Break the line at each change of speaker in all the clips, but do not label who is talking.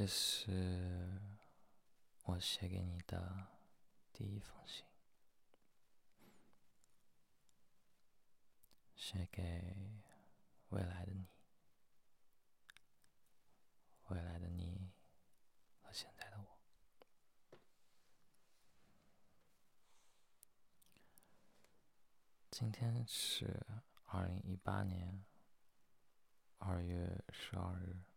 这是我写给你的第一封信，写给未来的你，未来的你和现在的我。今天是二零一八年二月十二日。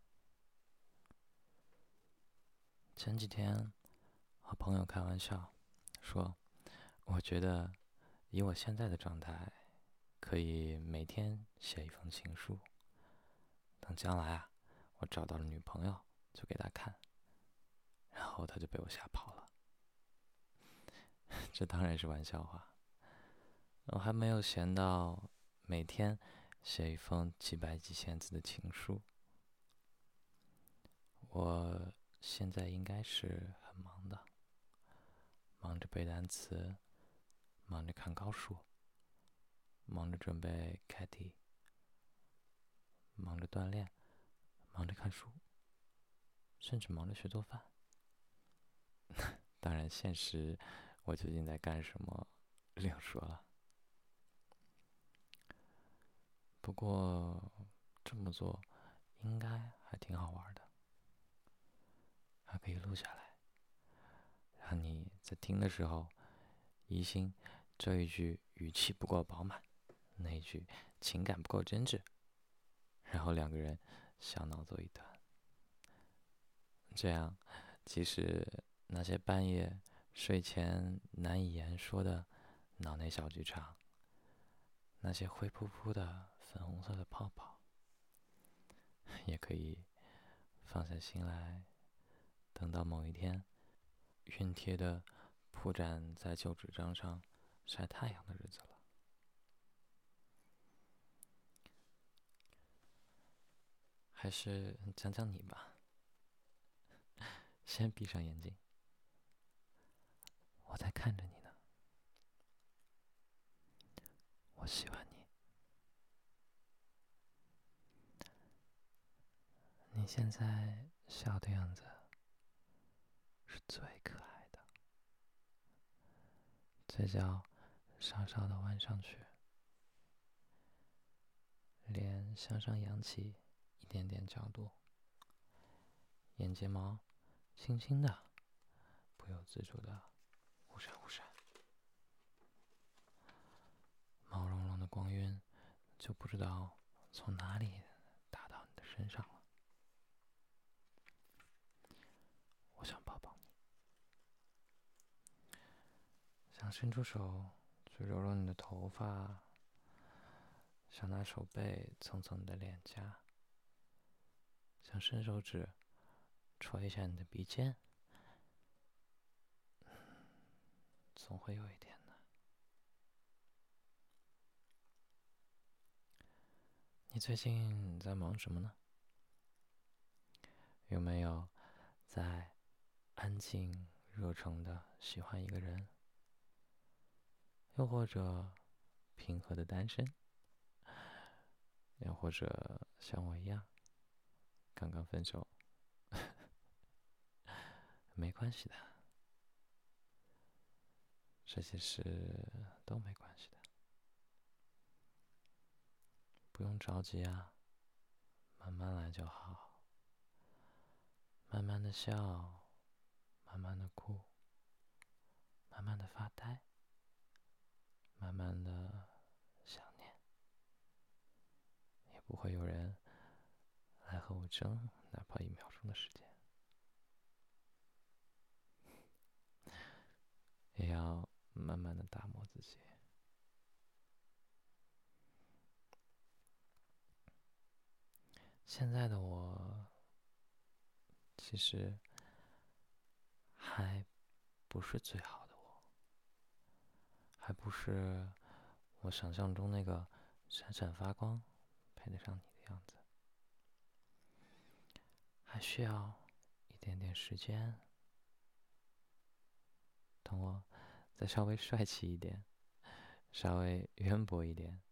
前几天和朋友开玩笑说，我觉得以我现在的状态，可以每天写一封情书。等将来啊，我找到了女朋友，就给她看，然后她就被我吓跑了。这当然是玩笑话。我还没有闲到每天写一封几百几千字的情书。我。现在应该是很忙的，忙着背单词，忙着看高数，忙着准备开题，忙着锻炼，忙着看书，甚至忙着学做饭。当然，现实我究竟在干什么另说了。不过这么做应该还挺好玩的。还可以录下来，让你在听的时候疑心这一句语气不够饱满，那一句情感不够真挚，然后两个人小闹作一团。这样，即使那些半夜睡前难以言说的脑内小剧场，那些灰扑扑的粉红色的泡泡，也可以放下心来。等到某一天，熨帖的铺展在旧纸张上晒太阳的日子了，还是讲讲你吧。先闭上眼睛，我在看着你呢。我喜欢你，你现在笑的样子。是最可爱的，嘴角稍稍的弯上去，脸向上扬起一点点角度，眼睫毛轻轻的、不由自主的忽闪忽闪，毛茸茸的光晕就不知道从哪里打到你的身上了。想伸出手去揉揉你的头发，想拿手背蹭蹭你的脸颊，想伸手指戳一下你的鼻尖，总会有一天的。你最近在忙什么呢？有没有在安静热诚的喜欢一个人？又或者平和的单身，又或者像我一样刚刚分手，没关系的，这些事都没关系的，不用着急啊，慢慢来就好，慢慢的笑，慢慢的哭，慢慢的发呆。慢慢的想念，也不会有人来和我争，哪怕一秒钟的时间，也要慢慢的打磨自己。现在的我，其实还不是最好的我。还不是我想象中那个闪闪发光、配得上你的样子，还需要一点点时间。等我再稍微帅气一点，稍微渊博一点，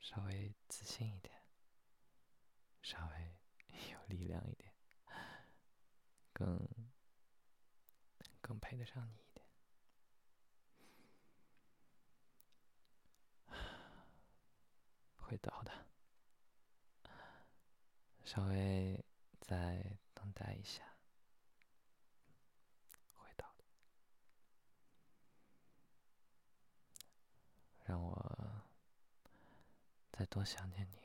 稍微自信一点，稍微有力量一点，更更配得上你一点。会到的，稍微再等待一下，会到的。让我再多想念你。